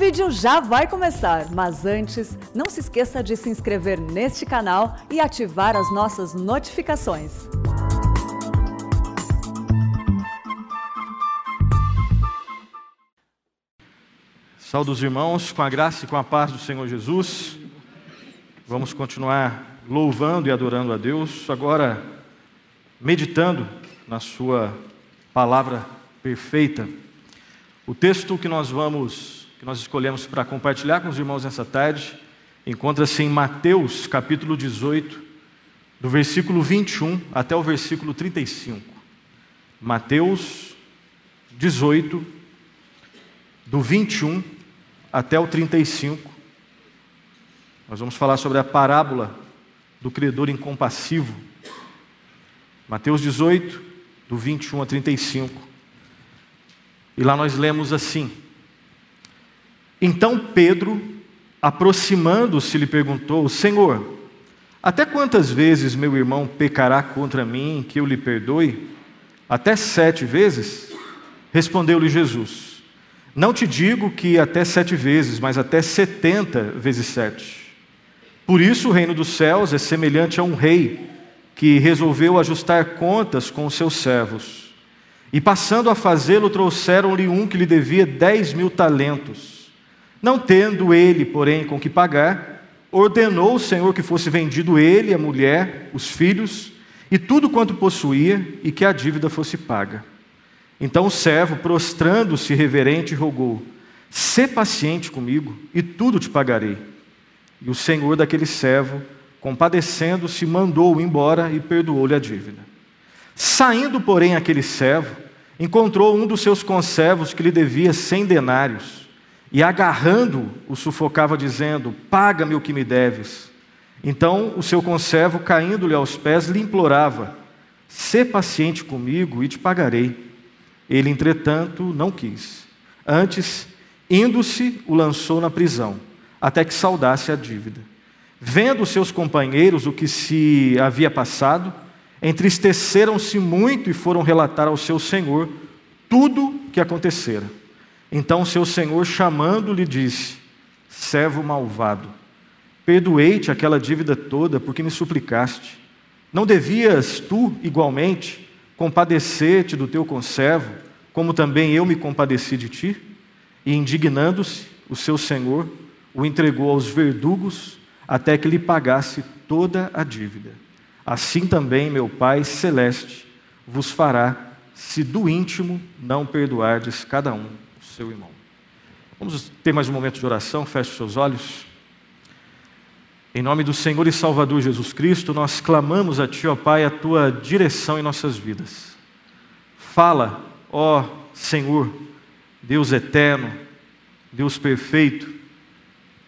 vídeo já vai começar, mas antes, não se esqueça de se inscrever neste canal e ativar as nossas notificações. Saúde os irmãos, com a graça e com a paz do Senhor Jesus. Vamos continuar louvando e adorando a Deus, agora meditando na Sua palavra perfeita. O texto que nós vamos, que nós escolhemos para compartilhar com os irmãos nessa tarde, encontra-se em Mateus, capítulo 18, do versículo 21 até o versículo 35. Mateus 18, do 21 até o 35. Nós vamos falar sobre a parábola do credor incompassivo. Mateus 18, do 21 a 35. E lá nós lemos assim: Então Pedro, aproximando-se, lhe perguntou: Senhor, até quantas vezes meu irmão pecará contra mim que eu lhe perdoe? Até sete vezes? Respondeu-lhe Jesus: Não te digo que até sete vezes, mas até setenta vezes sete. Por isso o reino dos céus é semelhante a um rei que resolveu ajustar contas com os seus servos. E passando a fazê-lo, trouxeram-lhe um que lhe devia dez mil talentos. Não tendo ele, porém, com que pagar, ordenou o Senhor que fosse vendido ele, a mulher, os filhos e tudo quanto possuía, e que a dívida fosse paga. Então o servo, prostrando-se reverente, rogou: Sê paciente comigo, e tudo te pagarei. E o senhor daquele servo, compadecendo-se, mandou-o embora e perdoou-lhe a dívida. Saindo, porém, aquele servo, encontrou um dos seus conservos que lhe devia cem denários, e agarrando-o, o sufocava, dizendo: Paga-me o que me deves. Então o seu conservo, caindo-lhe aos pés, lhe implorava: Sê paciente comigo e te pagarei. Ele, entretanto, não quis. Antes, indo-se, o lançou na prisão até que saudasse a dívida. Vendo seus companheiros o que se havia passado, entristeceram-se muito e foram relatar ao seu senhor tudo o que acontecera. Então seu senhor, chamando-lhe, disse: Servo malvado, perdoei-te aquela dívida toda porque me suplicaste. Não devias tu, igualmente, compadecer-te do teu conservo, como também eu me compadeci de ti? E indignando-se, o seu senhor o entregou aos verdugos até que lhe pagasse toda a dívida. Assim também meu Pai celeste vos fará, se do íntimo não perdoardes cada um seu irmão. Vamos ter mais um momento de oração, feche seus olhos. Em nome do Senhor e Salvador Jesus Cristo, nós clamamos a Ti, ó Pai, a Tua direção em nossas vidas. Fala, ó Senhor, Deus eterno, Deus perfeito,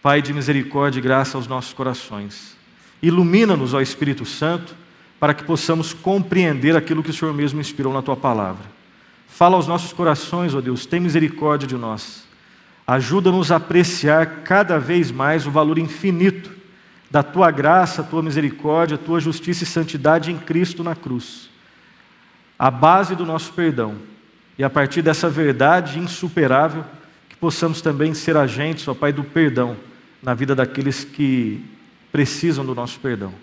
Pai de misericórdia e graça aos nossos corações. Ilumina-nos, ó Espírito Santo, para que possamos compreender aquilo que o Senhor mesmo inspirou na tua palavra. Fala aos nossos corações, ó Deus, tem misericórdia de nós. Ajuda-nos a apreciar cada vez mais o valor infinito da tua graça, tua misericórdia, tua justiça e santidade em Cristo na cruz. A base do nosso perdão. E a partir dessa verdade insuperável, que possamos também ser agentes, ó Pai, do perdão na vida daqueles que precisam do nosso perdão.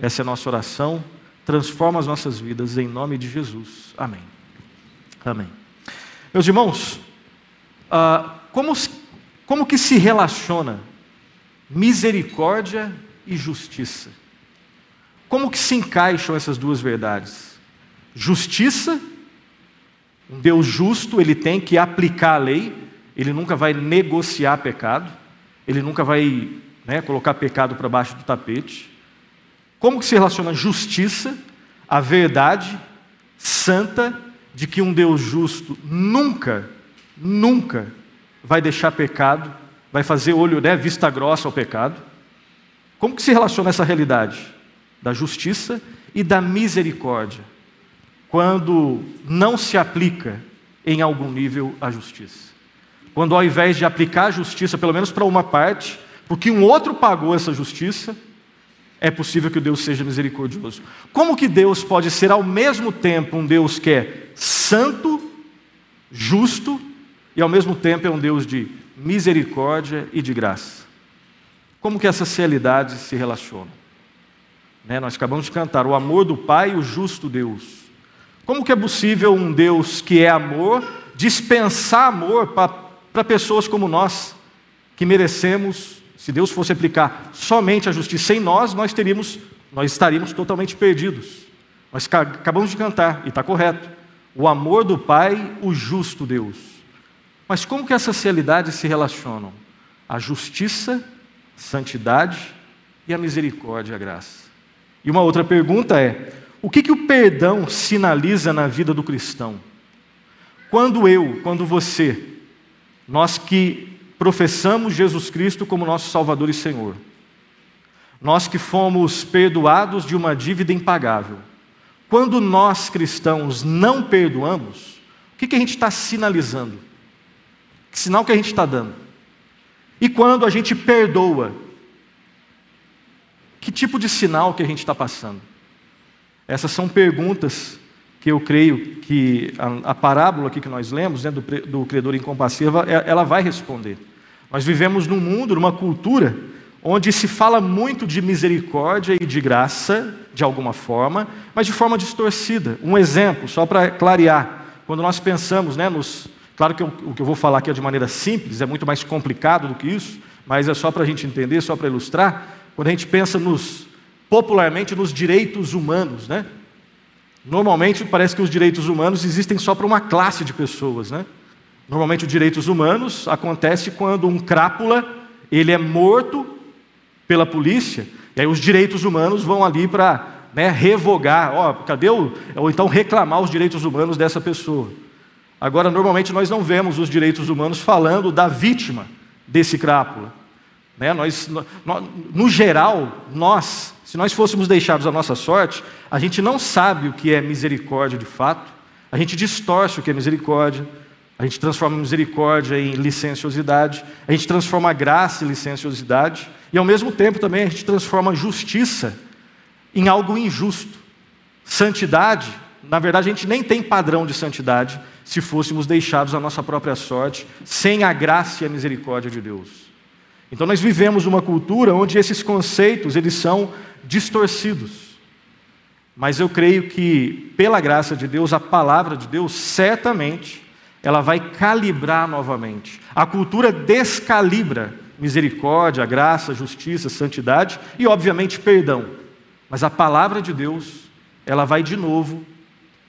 Essa é a nossa oração. Transforma as nossas vidas em nome de Jesus. Amém. Amém. Meus irmãos, ah, como, como que se relaciona misericórdia e justiça? Como que se encaixam essas duas verdades? Justiça, um Deus justo, ele tem que aplicar a lei, ele nunca vai negociar pecado ele nunca vai né, colocar pecado para baixo do tapete. Como que se relaciona justiça, a verdade santa de que um Deus justo nunca, nunca vai deixar pecado, vai fazer olho, né, vista grossa ao pecado? Como que se relaciona essa realidade da justiça e da misericórdia quando não se aplica em algum nível a justiça? quando ao invés de aplicar a justiça, pelo menos para uma parte, porque um outro pagou essa justiça, é possível que o Deus seja misericordioso. Como que Deus pode ser ao mesmo tempo um Deus que é santo, justo e ao mesmo tempo é um Deus de misericórdia e de graça. Como que essas realidades se relacionam? Né, nós acabamos de cantar o amor do Pai e o justo Deus. Como que é possível um Deus que é amor dispensar amor para pessoas como nós, que merecemos, se Deus fosse aplicar somente a justiça em nós, nós teríamos, nós estaríamos totalmente perdidos. Nós acabamos de cantar, e está correto. O amor do Pai, o justo Deus. Mas como que essas realidades se relacionam? A justiça, santidade e a misericórdia a graça. E uma outra pergunta é: o que, que o perdão sinaliza na vida do cristão? Quando eu, quando você, nós que professamos Jesus Cristo como nosso Salvador e Senhor, nós que fomos perdoados de uma dívida impagável, quando nós cristãos não perdoamos, o que, que a gente está sinalizando? Que sinal que a gente está dando? E quando a gente perdoa, que tipo de sinal que a gente está passando? Essas são perguntas que eu creio que a, a parábola aqui que nós lemos, né, do, do credor incompassivo, é, ela vai responder. Nós vivemos num mundo, numa cultura, onde se fala muito de misericórdia e de graça, de alguma forma, mas de forma distorcida. Um exemplo, só para clarear, quando nós pensamos né, nos. Claro que eu, o que eu vou falar aqui é de maneira simples, é muito mais complicado do que isso, mas é só para a gente entender, só para ilustrar. Quando a gente pensa nos, popularmente nos direitos humanos, né? Normalmente parece que os direitos humanos existem só para uma classe de pessoas, né? Normalmente os direitos humanos acontece quando um crápula ele é morto pela polícia e aí os direitos humanos vão ali para né, revogar, ó, cadê o, ou então reclamar os direitos humanos dessa pessoa. Agora normalmente nós não vemos os direitos humanos falando da vítima desse crápula. Né? Nós, no, no geral, nós, se nós fôssemos deixados à nossa sorte, a gente não sabe o que é misericórdia de fato, a gente distorce o que é misericórdia, a gente transforma misericórdia em licenciosidade, a gente transforma graça em licenciosidade, e ao mesmo tempo também a gente transforma justiça em algo injusto. Santidade, na verdade, a gente nem tem padrão de santidade se fôssemos deixados à nossa própria sorte, sem a graça e a misericórdia de Deus. Então nós vivemos uma cultura onde esses conceitos eles são distorcidos. Mas eu creio que pela graça de Deus, a palavra de Deus certamente ela vai calibrar novamente. A cultura descalibra misericórdia, graça, justiça, santidade e obviamente perdão. Mas a palavra de Deus, ela vai de novo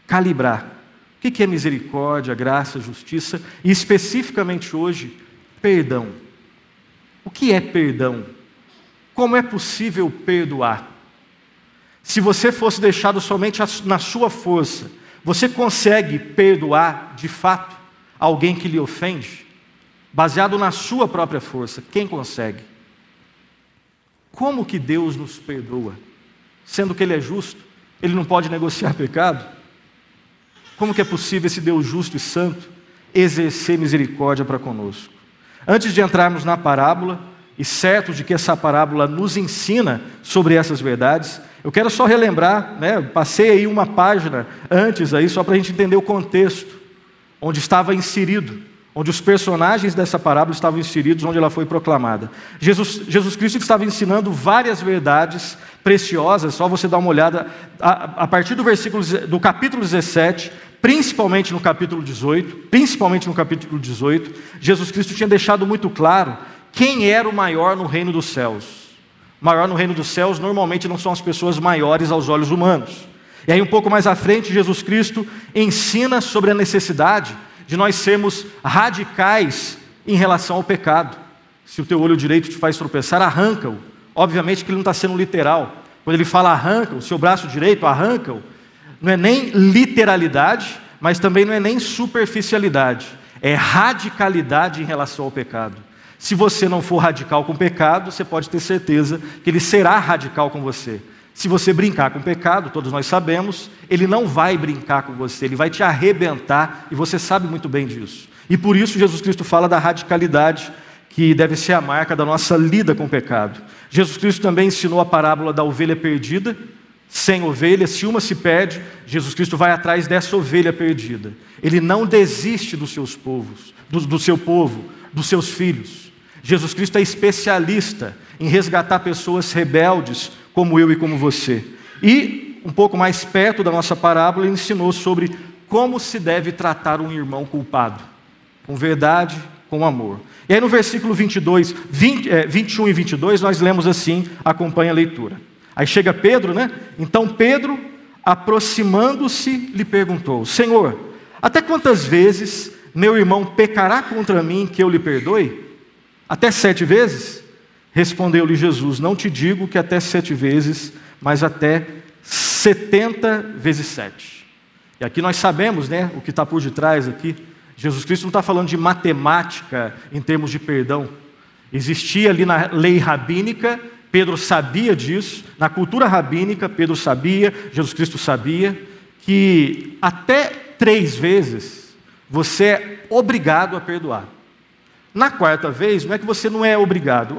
calibrar. O que é misericórdia, graça, justiça e especificamente hoje, perdão. O que é perdão? Como é possível perdoar? Se você fosse deixado somente na sua força, você consegue perdoar de fato alguém que lhe ofende? Baseado na sua própria força, quem consegue? Como que Deus nos perdoa? Sendo que Ele é justo, Ele não pode negociar pecado? Como que é possível esse Deus justo e santo exercer misericórdia para conosco? Antes de entrarmos na parábola, e certo de que essa parábola nos ensina sobre essas verdades, eu quero só relembrar, né, passei aí uma página antes aí, só para a gente entender o contexto, onde estava inserido, onde os personagens dessa parábola estavam inseridos, onde ela foi proclamada. Jesus, Jesus Cristo estava ensinando várias verdades preciosas, só você dar uma olhada, a, a partir do versículo do capítulo 17, principalmente no capítulo 18, principalmente no capítulo 18, Jesus Cristo tinha deixado muito claro quem era o maior no reino dos céus. O maior no reino dos céus normalmente não são as pessoas maiores aos olhos humanos. E aí, um pouco mais à frente, Jesus Cristo ensina sobre a necessidade de nós sermos radicais em relação ao pecado. Se o teu olho direito te faz tropeçar, arranca-o. Obviamente que ele não está sendo literal. Quando ele fala arranca o seu braço direito, arranca-o não é nem literalidade, mas também não é nem superficialidade, é radicalidade em relação ao pecado. Se você não for radical com o pecado, você pode ter certeza que ele será radical com você. Se você brincar com o pecado, todos nós sabemos, ele não vai brincar com você, ele vai te arrebentar e você sabe muito bem disso. E por isso Jesus Cristo fala da radicalidade que deve ser a marca da nossa lida com o pecado. Jesus Cristo também ensinou a parábola da ovelha perdida, Sem ovelhas, se uma se perde, Jesus Cristo vai atrás dessa ovelha perdida. Ele não desiste dos seus povos, do, do seu povo, dos seus filhos. Jesus Cristo é especialista em resgatar pessoas rebeldes, como eu e como você. E, um pouco mais perto da nossa parábola, ele ensinou sobre como se deve tratar um irmão culpado, com verdade, com amor. E aí no versículo 22, 20, é, 21 e 22, nós lemos assim, acompanha a leitura. Aí chega Pedro, né? Então Pedro, aproximando-se, lhe perguntou: Senhor, até quantas vezes meu irmão pecará contra mim que eu lhe perdoe? Até sete vezes? Respondeu-lhe Jesus: Não te digo que até sete vezes, mas até setenta vezes sete. E aqui nós sabemos, né, o que está por detrás aqui. Jesus Cristo não está falando de matemática em termos de perdão. Existia ali na lei rabínica Pedro sabia disso, na cultura rabínica, Pedro sabia, Jesus Cristo sabia, que até três vezes você é obrigado a perdoar. Na quarta vez, não é que você não é obrigado,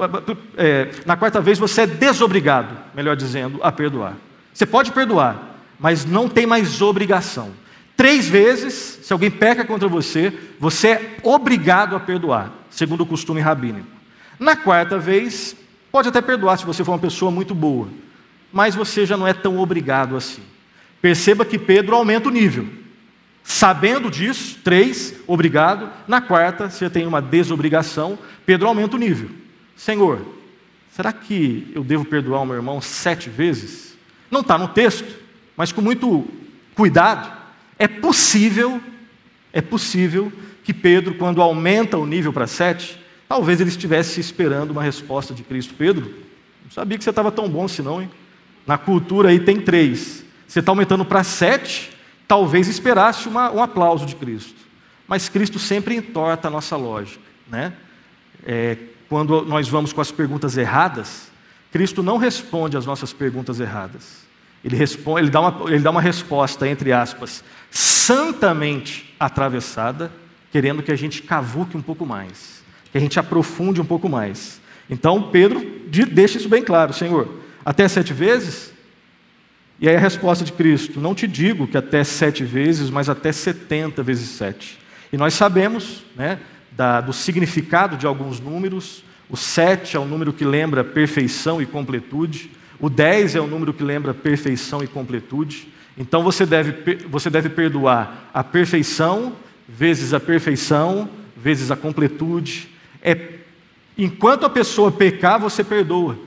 é, na quarta vez você é desobrigado, melhor dizendo, a perdoar. Você pode perdoar, mas não tem mais obrigação. Três vezes, se alguém peca contra você, você é obrigado a perdoar, segundo o costume rabínico. Na quarta vez, Pode até perdoar se você for uma pessoa muito boa, mas você já não é tão obrigado assim. Perceba que Pedro aumenta o nível. Sabendo disso, três, obrigado. Na quarta, você tem uma desobrigação, Pedro aumenta o nível. Senhor, será que eu devo perdoar o meu irmão sete vezes? Não está no texto, mas com muito cuidado. É possível, é possível que Pedro, quando aumenta o nível para sete, Talvez ele estivesse esperando uma resposta de Cristo. Pedro, não sabia que você estava tão bom assim hein? Na cultura aí tem três. Você está aumentando para sete, talvez esperasse uma, um aplauso de Cristo. Mas Cristo sempre entorta a nossa lógica. Né? É, quando nós vamos com as perguntas erradas, Cristo não responde às nossas perguntas erradas. Ele, responde, ele, dá uma, ele dá uma resposta, entre aspas, santamente atravessada, querendo que a gente cavuque um pouco mais que a gente aprofunde um pouco mais. Então, Pedro deixa isso bem claro: Senhor, até sete vezes? E aí a resposta de Cristo: Não te digo que até sete vezes, mas até setenta vezes sete. E nós sabemos né, da, do significado de alguns números. O sete é o número que lembra perfeição e completude. O dez é o número que lembra perfeição e completude. Então você deve, você deve perdoar a perfeição vezes a perfeição vezes a completude é enquanto a pessoa pecar, você perdoa.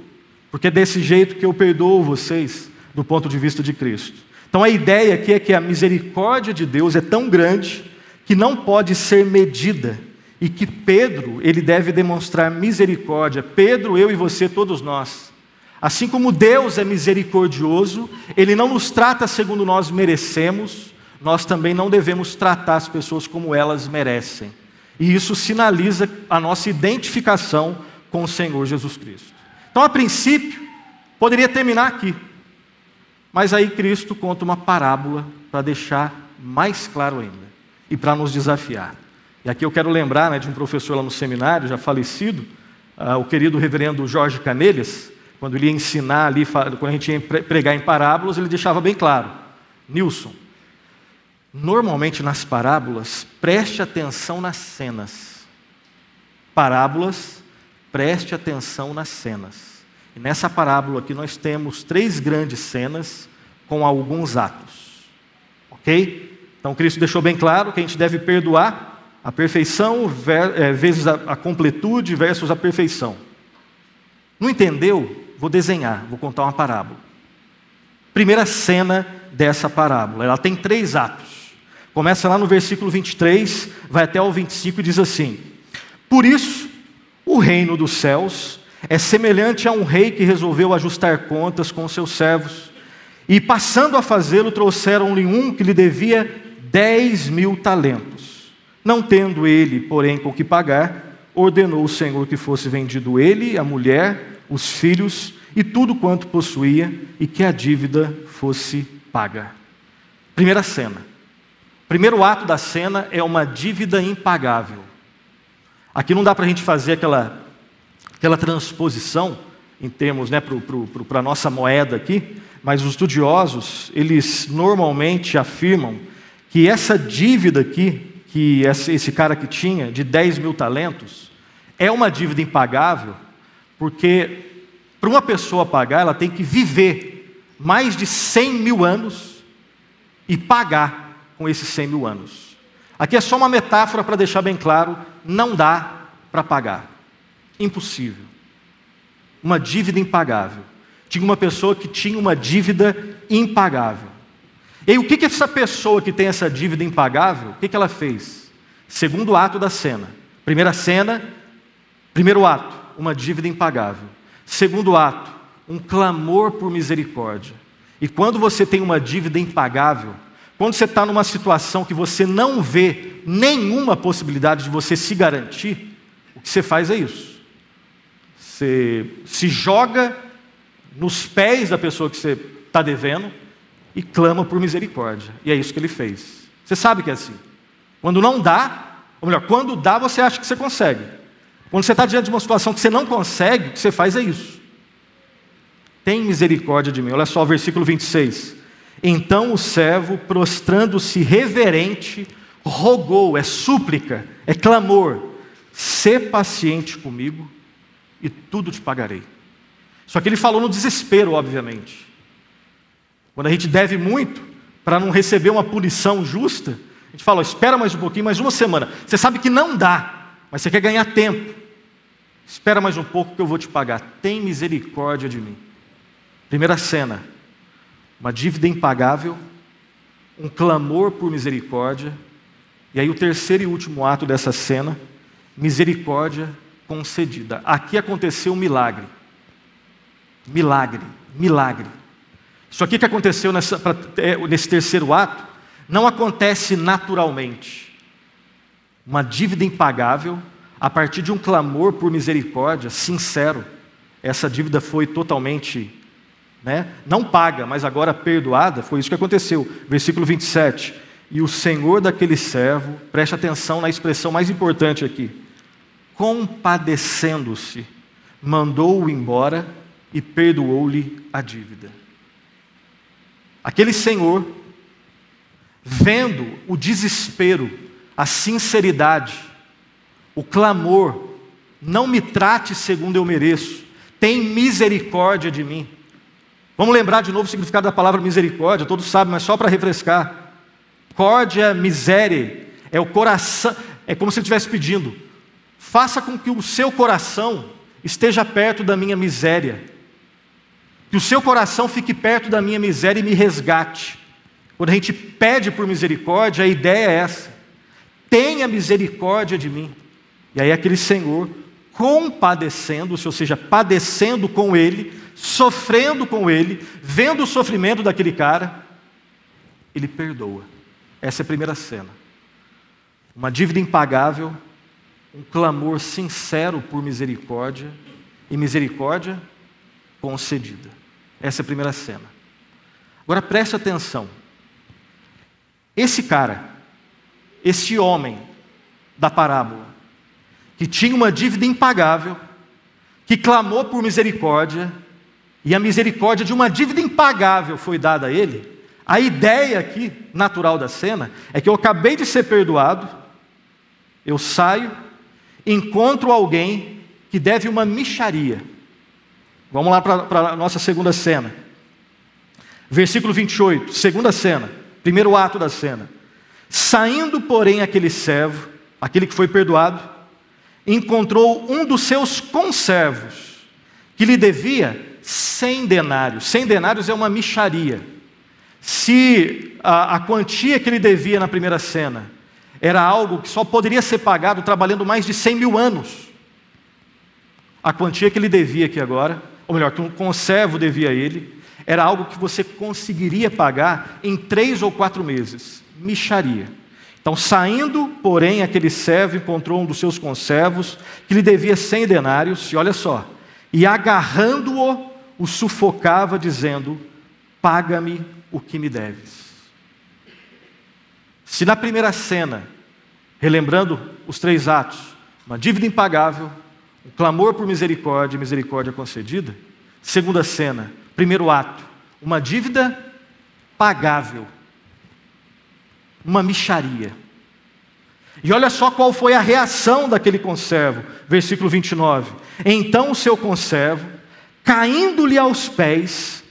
Porque é desse jeito que eu perdoo vocês, do ponto de vista de Cristo. Então a ideia aqui é que a misericórdia de Deus é tão grande que não pode ser medida e que Pedro, ele deve demonstrar misericórdia. Pedro, eu e você, todos nós. Assim como Deus é misericordioso, ele não nos trata segundo nós merecemos, nós também não devemos tratar as pessoas como elas merecem. E isso sinaliza a nossa identificação com o Senhor Jesus Cristo. Então, a princípio, poderia terminar aqui. Mas aí Cristo conta uma parábola para deixar mais claro ainda e para nos desafiar. E aqui eu quero lembrar né, de um professor lá no seminário, já falecido, uh, o querido reverendo Jorge Canelhas, quando ele ia ensinar ali, quando a gente ia pregar em parábolas, ele deixava bem claro: Nilson, Normalmente nas parábolas, preste atenção nas cenas. Parábolas, preste atenção nas cenas. E nessa parábola aqui nós temos três grandes cenas com alguns atos. Ok? Então Cristo deixou bem claro que a gente deve perdoar a perfeição é, vezes a completude versus a perfeição. Não entendeu? Vou desenhar, vou contar uma parábola. Primeira cena dessa parábola, ela tem três atos. Começa lá no versículo 23, vai até o 25 e diz assim: Por isso, o reino dos céus é semelhante a um rei que resolveu ajustar contas com seus servos. E passando a fazê-lo, trouxeram-lhe um que lhe devia dez mil talentos. Não tendo ele, porém, com que pagar, ordenou o Senhor que fosse vendido ele, a mulher, os filhos e tudo quanto possuía, e que a dívida fosse paga. Primeira cena primeiro ato da cena é uma dívida impagável. Aqui não dá para a gente fazer aquela, aquela transposição em termos né, para a nossa moeda aqui, mas os estudiosos, eles normalmente afirmam que essa dívida aqui, que esse cara que tinha, de 10 mil talentos, é uma dívida impagável, porque para uma pessoa pagar, ela tem que viver mais de 100 mil anos e pagar com esses 100 mil anos. Aqui é só uma metáfora para deixar bem claro: não dá para pagar. Impossível. Uma dívida impagável. Tinha uma pessoa que tinha uma dívida impagável. E o que, que essa pessoa que tem essa dívida impagável, o que, que ela fez? Segundo ato da cena. Primeira cena, primeiro ato, uma dívida impagável. Segundo ato, um clamor por misericórdia. E quando você tem uma dívida impagável, quando você está numa situação que você não vê nenhuma possibilidade de você se garantir, o que você faz é isso. Você se joga nos pés da pessoa que você está devendo e clama por misericórdia. E é isso que ele fez. Você sabe que é assim. Quando não dá, ou melhor, quando dá, você acha que você consegue. Quando você está diante de uma situação que você não consegue, o que você faz é isso. Tem misericórdia de mim. Olha só o versículo 26. Então o servo, prostrando-se reverente, rogou, é súplica, é clamor: Sê paciente comigo e tudo te pagarei. Só que ele falou no desespero, obviamente. Quando a gente deve muito, para não receber uma punição justa, a gente fala: espera mais um pouquinho, mais uma semana. Você sabe que não dá, mas você quer ganhar tempo. Espera mais um pouco que eu vou te pagar. Tem misericórdia de mim. Primeira cena: uma dívida impagável, um clamor por misericórdia, e aí o terceiro e último ato dessa cena: misericórdia concedida. Aqui aconteceu um milagre. Milagre, milagre. Isso aqui que aconteceu nessa, é, nesse terceiro ato não acontece naturalmente. Uma dívida impagável, a partir de um clamor por misericórdia sincero, essa dívida foi totalmente, né, não paga, mas agora perdoada, foi isso que aconteceu. Versículo 27. E o senhor daquele servo, preste atenção na expressão mais importante aqui, compadecendo-se, mandou-o embora e perdoou-lhe a dívida. Aquele senhor, vendo o desespero, a sinceridade, o clamor, não me trate segundo eu mereço, tem misericórdia de mim. Vamos lembrar de novo o significado da palavra misericórdia, todos sabem, mas só para refrescar. Córdia, miséria, é o coração, é como se ele estivesse pedindo: faça com que o seu coração esteja perto da minha miséria, que o seu coração fique perto da minha miséria e me resgate. Quando a gente pede por misericórdia, a ideia é essa: tenha misericórdia de mim. E aí aquele Senhor, compadecendo-se, ou seja, padecendo com ele, sofrendo com ele, vendo o sofrimento daquele cara, ele perdoa. Essa é a primeira cena. Uma dívida impagável, um clamor sincero por misericórdia, e misericórdia concedida. Essa é a primeira cena. Agora preste atenção. Esse cara, esse homem da parábola, que tinha uma dívida impagável, que clamou por misericórdia, e a misericórdia de uma dívida impagável foi dada a ele, a ideia aqui, natural da cena, é que eu acabei de ser perdoado, eu saio, encontro alguém que deve uma micharia. Vamos lá para a nossa segunda cena. Versículo 28, segunda cena, primeiro ato da cena. Saindo, porém, aquele servo, aquele que foi perdoado, encontrou um dos seus conservos, que lhe devia cem denários. Cem denários é uma micharia. Se a, a quantia que ele devia na primeira cena era algo que só poderia ser pagado trabalhando mais de cem mil anos, a quantia que ele devia aqui agora ou melhor, que um conservo devia a ele, era algo que você conseguiria pagar em três ou quatro meses. Micharia. Então, saindo, porém, aquele servo encontrou um dos seus conservos que lhe devia cem denários, e olha só, e agarrando-o, o sufocava, dizendo: Paga-me o que me deves. Se na primeira cena, relembrando os três atos, uma dívida impagável, um clamor por misericórdia, misericórdia concedida. Segunda cena, primeiro ato, uma dívida pagável, uma micharia. E olha só qual foi a reação daquele conservo, versículo 29. Então o seu conservo, caindo-lhe aos pés,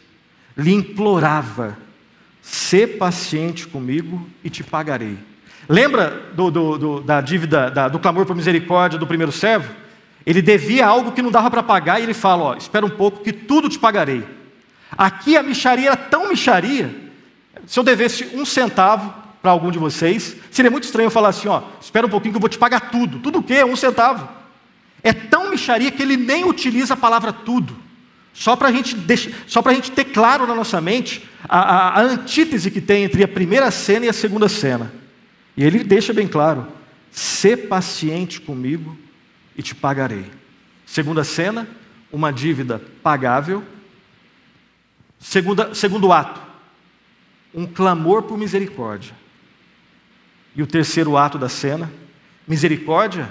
lhe implorava: Sê paciente comigo e te pagarei. Lembra do, do, do, da dívida, da, do clamor por misericórdia do primeiro servo? Ele devia algo que não dava para pagar e ele fala: ó, espera um pouco que tudo te pagarei. Aqui a micharia era tão micharia, se eu devesse um centavo para algum de vocês, seria muito estranho eu falar assim: ó, espera um pouquinho que eu vou te pagar tudo. Tudo o quê? Um centavo. É tão micharia que ele nem utiliza a palavra tudo. Só para a gente ter claro na nossa mente a, a, a antítese que tem entre a primeira cena e a segunda cena. E ele deixa bem claro: Sê paciente comigo e te pagarei. Segunda cena, uma dívida pagável. Segunda, segundo ato, um clamor por misericórdia. E o terceiro ato da cena, misericórdia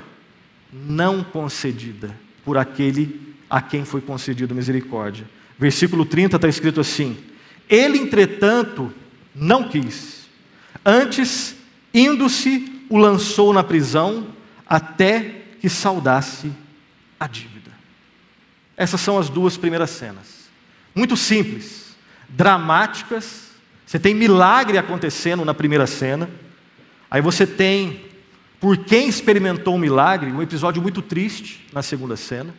não concedida por aquele a quem foi concedido misericórdia. Versículo 30 está escrito assim: Ele, entretanto, não quis, antes Indo-se, o lançou na prisão até que saudasse a dívida. Essas são as duas primeiras cenas. Muito simples, dramáticas. Você tem milagre acontecendo na primeira cena. Aí você tem, por quem experimentou um milagre, um episódio muito triste na segunda cena.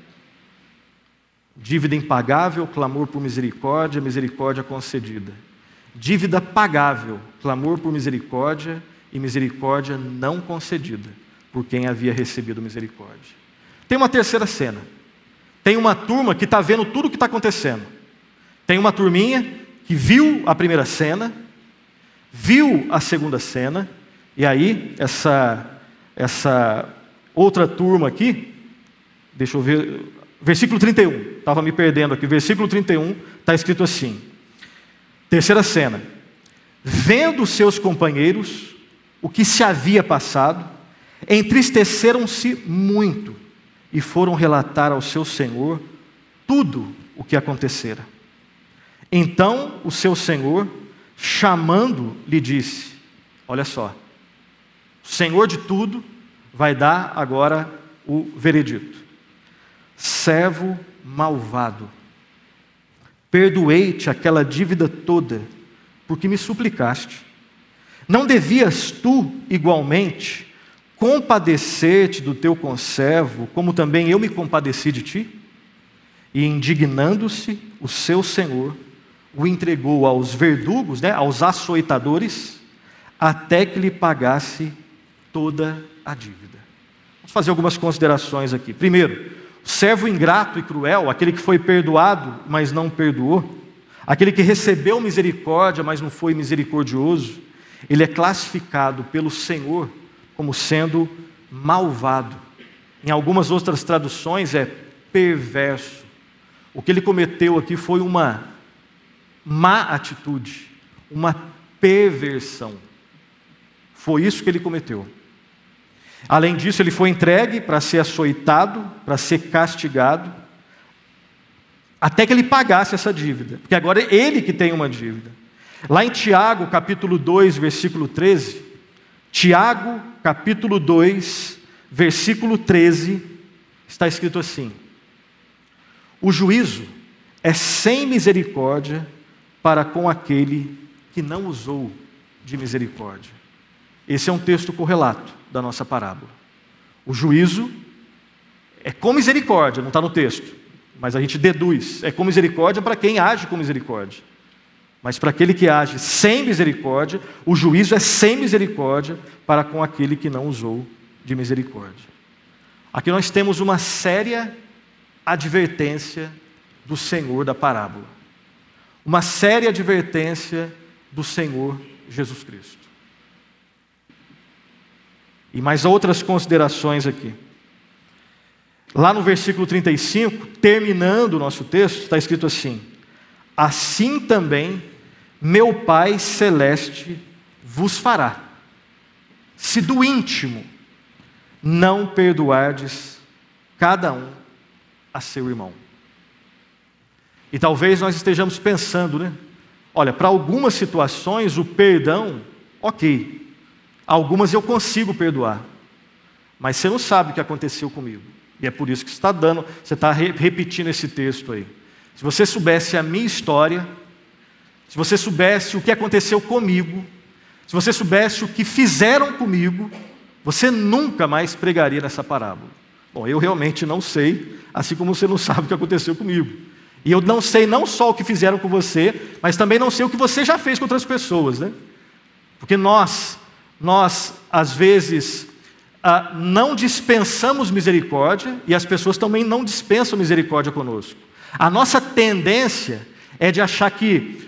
Dívida impagável, clamor por misericórdia, misericórdia concedida. Dívida pagável, clamor por misericórdia, e misericórdia não concedida por quem havia recebido misericórdia. Tem uma terceira cena. Tem uma turma que está vendo tudo o que está acontecendo. Tem uma turminha que viu a primeira cena, viu a segunda cena, e aí essa, essa outra turma aqui, deixa eu ver, versículo 31, estava me perdendo aqui, versículo 31 está escrito assim: terceira cena, vendo seus companheiros o que se havia passado, entristeceram-se muito e foram relatar ao seu senhor tudo o que acontecera. Então o seu senhor, chamando, lhe disse: Olha só, o senhor de tudo vai dar agora o veredito. Servo malvado, perdoei-te aquela dívida toda, porque me suplicaste. Não devias tu, igualmente, compadecer-te do teu conservo, como também eu me compadeci de ti? E indignando-se, o seu senhor o entregou aos verdugos, né, aos açoitadores, até que lhe pagasse toda a dívida. Vamos fazer algumas considerações aqui. Primeiro, servo ingrato e cruel, aquele que foi perdoado, mas não perdoou, aquele que recebeu misericórdia, mas não foi misericordioso, ele é classificado pelo Senhor como sendo malvado. Em algumas outras traduções é perverso. O que ele cometeu aqui foi uma má atitude, uma perversão. Foi isso que ele cometeu. Além disso, ele foi entregue para ser açoitado, para ser castigado, até que ele pagasse essa dívida, porque agora é ele que tem uma dívida. Lá em Tiago, capítulo 2, versículo 13, Tiago, capítulo 2, versículo 13, está escrito assim: O juízo é sem misericórdia para com aquele que não usou de misericórdia. Esse é um texto correlato da nossa parábola. O juízo é com misericórdia, não está no texto, mas a gente deduz, é com misericórdia para quem age com misericórdia. Mas para aquele que age sem misericórdia, o juízo é sem misericórdia para com aquele que não usou de misericórdia. Aqui nós temos uma séria advertência do Senhor da parábola. Uma séria advertência do Senhor Jesus Cristo. E mais outras considerações aqui. Lá no versículo 35, terminando o nosso texto, está escrito assim: assim também meu Pai celeste vos fará, se do íntimo não perdoardes cada um a seu irmão. E talvez nós estejamos pensando, né? Olha, para algumas situações o perdão, ok. Algumas eu consigo perdoar. Mas você não sabe o que aconteceu comigo. E é por isso que você está dando, você está repetindo esse texto aí. Se você soubesse a minha história, se você soubesse o que aconteceu comigo, se você soubesse o que fizeram comigo, você nunca mais pregaria nessa parábola. Bom, eu realmente não sei, assim como você não sabe o que aconteceu comigo. E eu não sei não só o que fizeram com você, mas também não sei o que você já fez com outras pessoas, né? Porque nós, nós às vezes ah, não dispensamos misericórdia e as pessoas também não dispensam misericórdia conosco. A nossa tendência é de achar que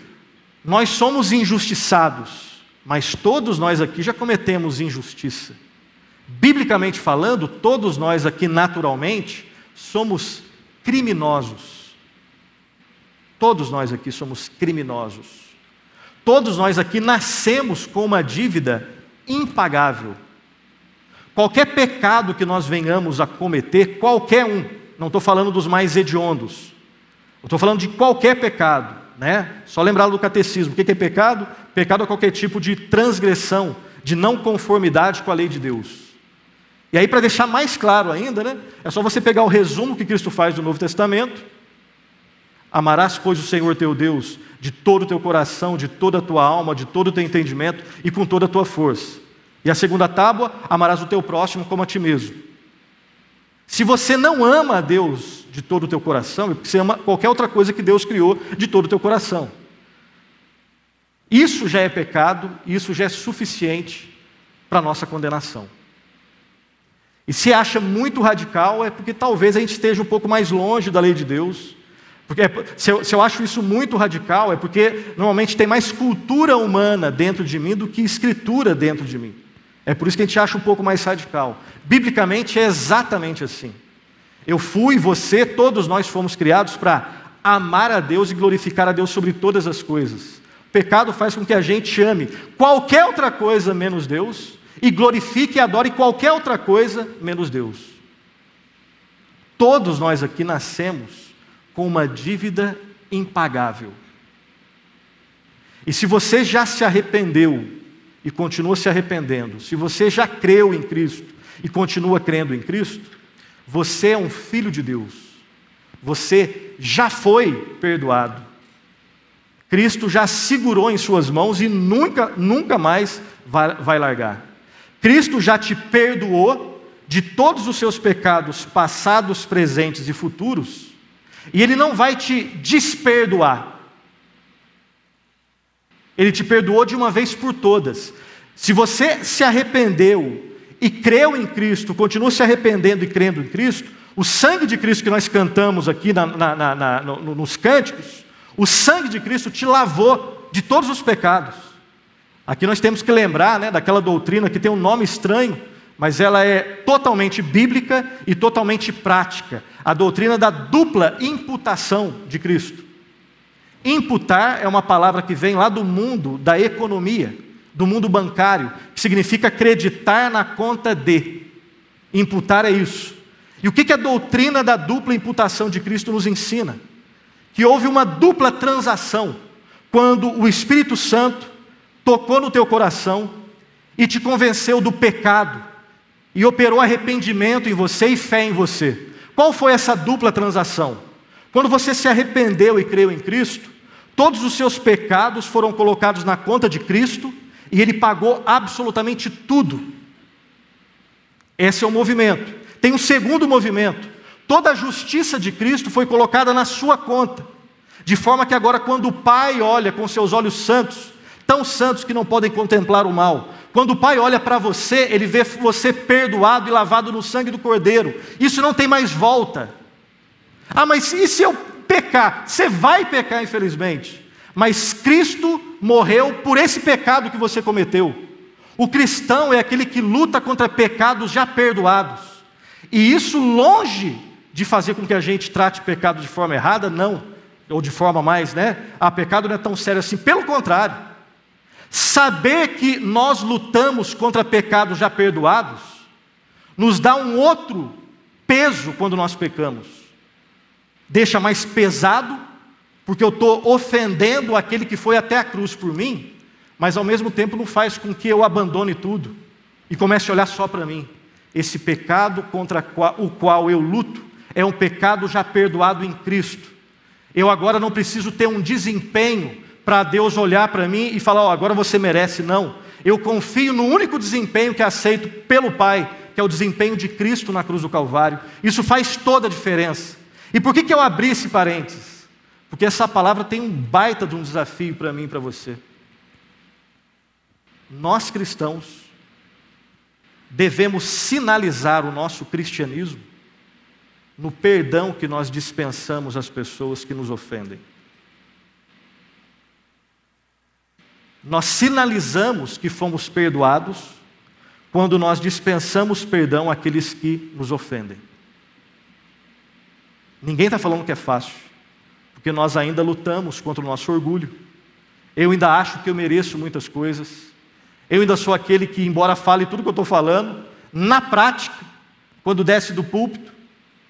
nós somos injustiçados, mas todos nós aqui já cometemos injustiça. Biblicamente falando, todos nós aqui naturalmente somos criminosos. Todos nós aqui somos criminosos. Todos nós aqui nascemos com uma dívida impagável. Qualquer pecado que nós venhamos a cometer, qualquer um, não estou falando dos mais hediondos, estou falando de qualquer pecado, né? Só lembrar do catecismo: o que é pecado? Pecado é qualquer tipo de transgressão, de não conformidade com a lei de Deus. E aí, para deixar mais claro ainda, né, é só você pegar o resumo que Cristo faz do Novo Testamento Amarás, pois, o Senhor teu Deus de todo o teu coração, de toda a tua alma, de todo o teu entendimento e com toda a tua força. E a segunda tábua, amarás o teu próximo como a ti mesmo. Se você não ama a Deus de todo o teu coração, é porque você ama qualquer outra coisa que Deus criou de todo o teu coração. Isso já é pecado, isso já é suficiente para a nossa condenação. E se acha muito radical, é porque talvez a gente esteja um pouco mais longe da lei de Deus porque se eu, se eu acho isso muito radical, é porque normalmente tem mais cultura humana dentro de mim do que escritura dentro de mim. É por isso que a gente acha um pouco mais radical. Biblicamente é exatamente assim. Eu fui, você, todos nós fomos criados para amar a Deus e glorificar a Deus sobre todas as coisas. O pecado faz com que a gente ame qualquer outra coisa menos Deus e glorifique e adore qualquer outra coisa menos Deus. Todos nós aqui nascemos com uma dívida impagável. E se você já se arrependeu e continua se arrependendo, se você já creu em Cristo e continua crendo em Cristo, você é um filho de Deus. Você já foi perdoado. Cristo já segurou em suas mãos e nunca, nunca mais vai, vai largar. Cristo já te perdoou de todos os seus pecados passados, presentes e futuros e Ele não vai te desperdoar. Ele te perdoou de uma vez por todas. Se você se arrependeu e creu em Cristo, continua se arrependendo e crendo em Cristo, o sangue de Cristo que nós cantamos aqui na, na, na, no, nos cânticos, o sangue de Cristo te lavou de todos os pecados. Aqui nós temos que lembrar né, daquela doutrina que tem um nome estranho, mas ela é totalmente bíblica e totalmente prática a doutrina da dupla imputação de Cristo. Imputar é uma palavra que vem lá do mundo da economia, do mundo bancário, que significa acreditar na conta de. Imputar é isso. E o que a doutrina da dupla imputação de Cristo nos ensina? Que houve uma dupla transação quando o Espírito Santo tocou no teu coração e te convenceu do pecado e operou arrependimento em você e fé em você. Qual foi essa dupla transação? Quando você se arrependeu e creu em Cristo, todos os seus pecados foram colocados na conta de Cristo e ele pagou absolutamente tudo. Esse é o movimento. Tem um segundo movimento. Toda a justiça de Cristo foi colocada na sua conta, de forma que agora, quando o Pai olha com seus olhos santos, tão santos que não podem contemplar o mal, quando o Pai olha para você, ele vê você perdoado e lavado no sangue do Cordeiro. Isso não tem mais volta. Ah, mas e se eu pecar? Você vai pecar, infelizmente. Mas Cristo morreu por esse pecado que você cometeu. O cristão é aquele que luta contra pecados já perdoados. E isso, longe de fazer com que a gente trate pecado de forma errada, não. Ou de forma mais, né? Ah, pecado não é tão sério assim. Pelo contrário. Saber que nós lutamos contra pecados já perdoados, nos dá um outro peso quando nós pecamos. deixa mais pesado, porque eu estou ofendendo aquele que foi até a cruz por mim, mas ao mesmo tempo não faz com que eu abandone tudo e comece a olhar só para mim. Esse pecado contra o qual eu luto é um pecado já perdoado em Cristo. Eu agora não preciso ter um desempenho para Deus olhar para mim e falar: oh, agora você merece. Não. Eu confio no único desempenho que é aceito pelo Pai, que é o desempenho de Cristo na cruz do Calvário. Isso faz toda a diferença. E por que, que eu abri esse parênteses? Porque essa palavra tem um baita de um desafio para mim e para você. Nós cristãos devemos sinalizar o nosso cristianismo no perdão que nós dispensamos às pessoas que nos ofendem. Nós sinalizamos que fomos perdoados quando nós dispensamos perdão àqueles que nos ofendem. Ninguém está falando que é fácil, porque nós ainda lutamos contra o nosso orgulho. Eu ainda acho que eu mereço muitas coisas. Eu ainda sou aquele que, embora fale tudo que eu estou falando, na prática, quando desce do púlpito,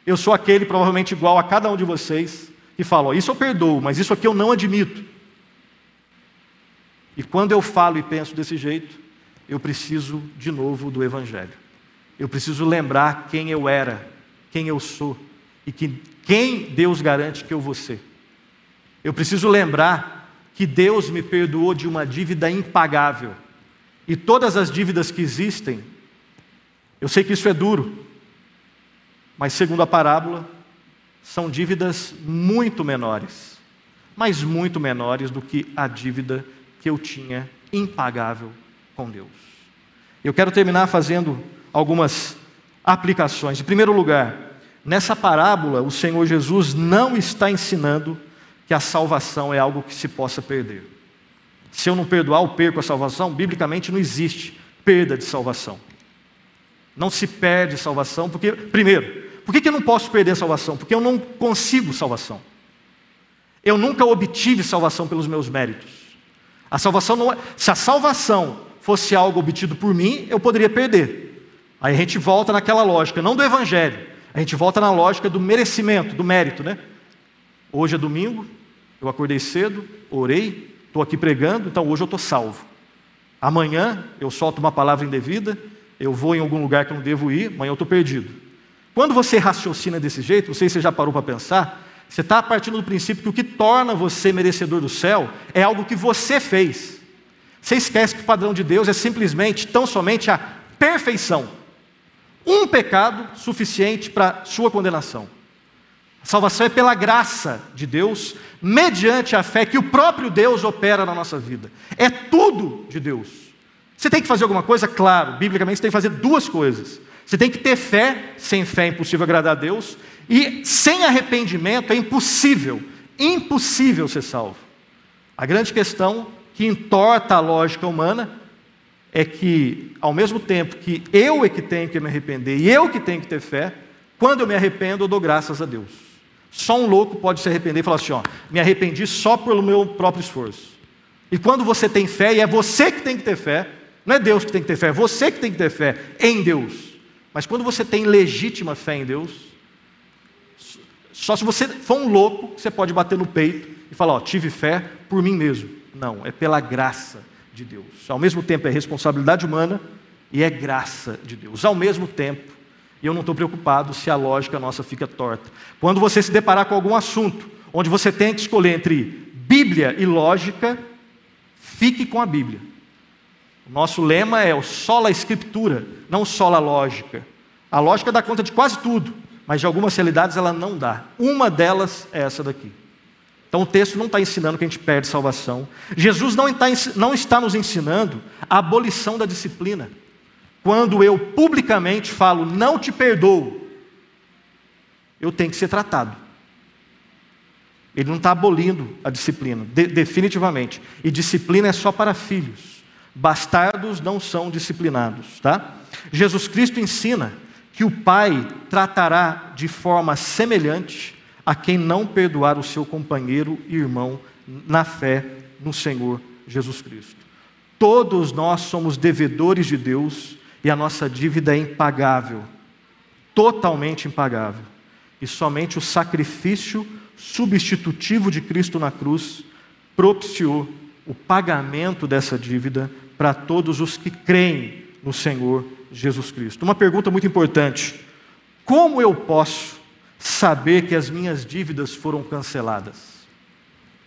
eu sou aquele provavelmente igual a cada um de vocês que fala: ó, Isso eu perdoo, mas isso aqui eu não admito. E quando eu falo e penso desse jeito, eu preciso de novo do Evangelho. Eu preciso lembrar quem eu era, quem eu sou e que quem Deus garante que eu vou ser. Eu preciso lembrar que Deus me perdoou de uma dívida impagável. E todas as dívidas que existem, eu sei que isso é duro, mas segundo a parábola, são dívidas muito menores, mas muito menores do que a dívida que eu tinha impagável com Deus. Eu quero terminar fazendo algumas aplicações. Em primeiro lugar, Nessa parábola, o Senhor Jesus não está ensinando que a salvação é algo que se possa perder. Se eu não perdoar, eu perco a salvação. Biblicamente não existe perda de salvação. Não se perde salvação, porque, primeiro, por que eu não posso perder a salvação? Porque eu não consigo salvação. Eu nunca obtive salvação pelos meus méritos. A salvação não é, se a salvação fosse algo obtido por mim, eu poderia perder. Aí a gente volta naquela lógica, não do evangelho, a gente volta na lógica do merecimento, do mérito, né? Hoje é domingo, eu acordei cedo, orei, estou aqui pregando, então hoje eu estou salvo. Amanhã eu solto uma palavra indevida, eu vou em algum lugar que eu não devo ir, amanhã eu estou perdido. Quando você raciocina desse jeito, não sei se você já parou para pensar, você está partindo do princípio que o que torna você merecedor do céu é algo que você fez. Você esquece que o padrão de Deus é simplesmente, tão somente a perfeição. Um pecado suficiente para sua condenação. A salvação é pela graça de Deus, mediante a fé que o próprio Deus opera na nossa vida. É tudo de Deus. Você tem que fazer alguma coisa? Claro, biblicamente você tem que fazer duas coisas. Você tem que ter fé, sem fé é impossível agradar a Deus, e sem arrependimento é impossível, impossível ser salvo. A grande questão que entorta a lógica humana é que, ao mesmo tempo que eu é que tenho que me arrepender e eu que tenho que ter fé, quando eu me arrependo, eu dou graças a Deus. Só um louco pode se arrepender e falar assim: ó, me arrependi só pelo meu próprio esforço. E quando você tem fé, e é você que tem que ter fé, não é Deus que tem que ter fé, é você que tem que ter fé em Deus. Mas quando você tem legítima fé em Deus, só se você for um louco, você pode bater no peito e falar: ó, tive fé por mim mesmo. Não, é pela graça de Deus. Ao mesmo tempo é responsabilidade humana e é graça de Deus. Ao mesmo tempo, e eu não estou preocupado se a lógica nossa fica torta. Quando você se deparar com algum assunto onde você tem que escolher entre Bíblia e lógica, fique com a Bíblia. O nosso lema é o sola escritura, não sola lógica. A lógica dá conta de quase tudo, mas de algumas realidades ela não dá. Uma delas é essa daqui. Então o texto não está ensinando que a gente perde salvação. Jesus não está, não está nos ensinando a abolição da disciplina. Quando eu publicamente falo, não te perdoo, eu tenho que ser tratado. Ele não está abolindo a disciplina, de, definitivamente. E disciplina é só para filhos. Bastardos não são disciplinados, tá? Jesus Cristo ensina que o Pai tratará de forma semelhante a quem não perdoar o seu companheiro e irmão na fé no Senhor Jesus Cristo. Todos nós somos devedores de Deus e a nossa dívida é impagável, totalmente impagável. e somente o sacrifício substitutivo de Cristo na cruz propiciou o pagamento dessa dívida para todos os que creem no Senhor Jesus Cristo. Uma pergunta muito importante: como eu posso saber que as minhas dívidas foram canceladas?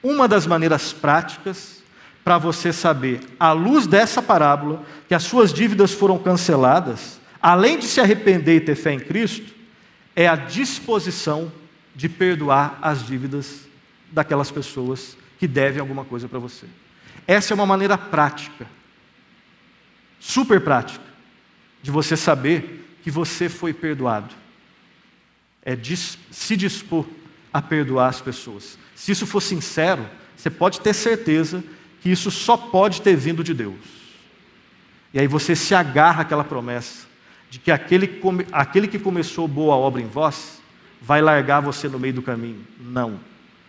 Uma das maneiras práticas para você saber, à luz dessa parábola, que as suas dívidas foram canceladas, além de se arrepender e ter fé em Cristo, é a disposição de perdoar as dívidas daquelas pessoas que devem alguma coisa para você. Essa é uma maneira prática, super prática, de você saber que você foi perdoado. É se dispor a perdoar as pessoas. Se isso for sincero, você pode ter certeza que isso só pode ter vindo de Deus. E aí você se agarra àquela promessa de que aquele, aquele que começou boa obra em vós vai largar você no meio do caminho. Não.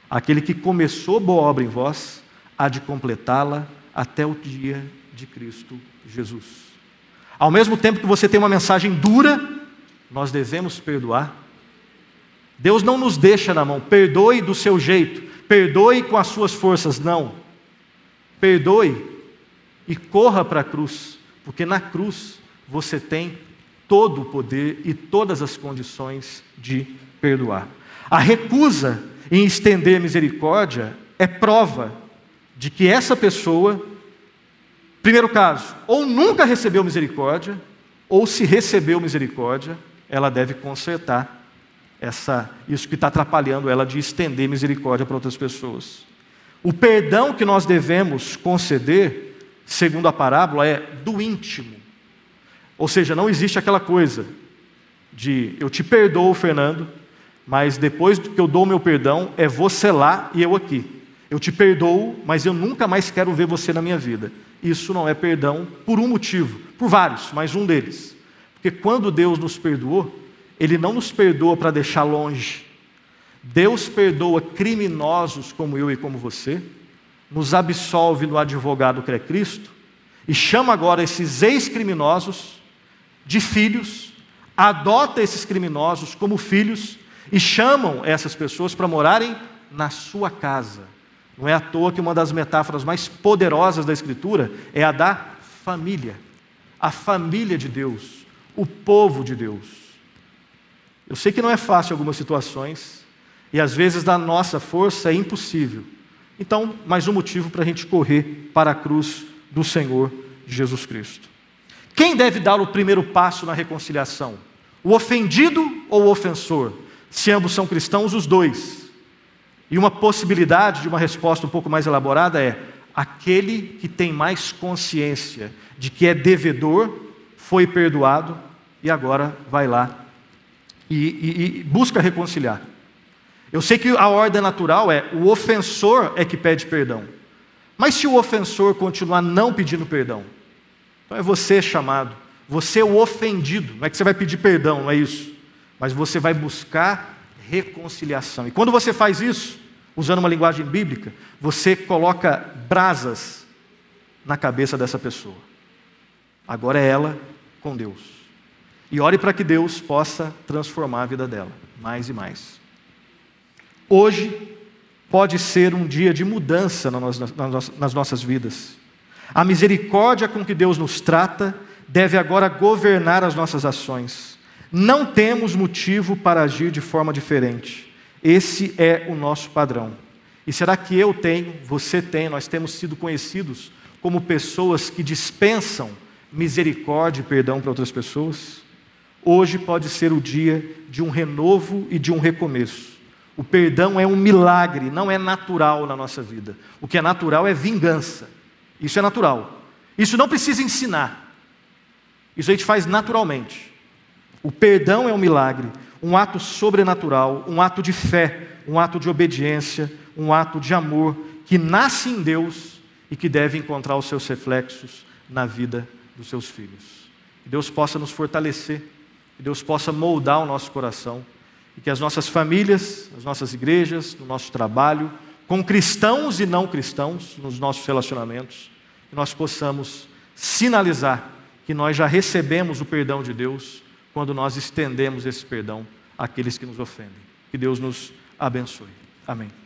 Aquele que começou boa obra em vós há de completá-la até o dia de Cristo Jesus. Ao mesmo tempo que você tem uma mensagem dura, nós devemos perdoar. Deus não nos deixa na mão, perdoe do seu jeito, perdoe com as suas forças, não perdoe e corra para a cruz, porque na cruz você tem todo o poder e todas as condições de perdoar. A recusa em estender misericórdia é prova de que essa pessoa, primeiro caso, ou nunca recebeu misericórdia, ou se recebeu misericórdia, ela deve consertar essa, isso que está atrapalhando ela de estender misericórdia para outras pessoas. O perdão que nós devemos conceder, segundo a parábola, é do íntimo. Ou seja, não existe aquela coisa de eu te perdoo, Fernando, mas depois que eu dou o meu perdão, é você lá e eu aqui. Eu te perdoo, mas eu nunca mais quero ver você na minha vida. Isso não é perdão por um motivo, por vários, mas um deles. Porque quando Deus nos perdoou, Ele não nos perdoa para deixar longe, Deus perdoa criminosos como eu e como você, nos absolve no advogado que é Cristo, e chama agora esses ex-criminosos de filhos, adota esses criminosos como filhos e chamam essas pessoas para morarem na sua casa. Não é à toa que uma das metáforas mais poderosas da Escritura é a da família. A família de Deus, o povo de Deus. Eu sei que não é fácil em algumas situações, e às vezes, da nossa força, é impossível. Então, mais um motivo para a gente correr para a cruz do Senhor Jesus Cristo. Quem deve dar o primeiro passo na reconciliação? O ofendido ou o ofensor? Se ambos são cristãos, os dois. E uma possibilidade de uma resposta um pouco mais elaborada é: aquele que tem mais consciência de que é devedor, foi perdoado e agora vai lá e, e, e busca reconciliar. Eu sei que a ordem natural é o ofensor é que pede perdão. Mas se o ofensor continuar não pedindo perdão, então é você chamado, você é o ofendido. Não é que você vai pedir perdão, não é isso. Mas você vai buscar reconciliação. E quando você faz isso, usando uma linguagem bíblica, você coloca brasas na cabeça dessa pessoa. Agora é ela com Deus. E ore para que Deus possa transformar a vida dela, mais e mais. Hoje pode ser um dia de mudança nas nossas vidas. A misericórdia com que Deus nos trata deve agora governar as nossas ações. Não temos motivo para agir de forma diferente. Esse é o nosso padrão. E será que eu tenho, você tem, nós temos sido conhecidos como pessoas que dispensam misericórdia e perdão para outras pessoas? Hoje pode ser o dia de um renovo e de um recomeço. O perdão é um milagre, não é natural na nossa vida. O que é natural é vingança. Isso é natural. Isso não precisa ensinar. Isso a gente faz naturalmente. O perdão é um milagre, um ato sobrenatural, um ato de fé, um ato de obediência, um ato de amor que nasce em Deus e que deve encontrar os seus reflexos na vida dos seus filhos. Que Deus possa nos fortalecer, que Deus possa moldar o nosso coração e que as nossas famílias, as nossas igrejas, no nosso trabalho, com cristãos e não cristãos, nos nossos relacionamentos, nós possamos sinalizar que nós já recebemos o perdão de Deus quando nós estendemos esse perdão àqueles que nos ofendem. Que Deus nos abençoe. Amém.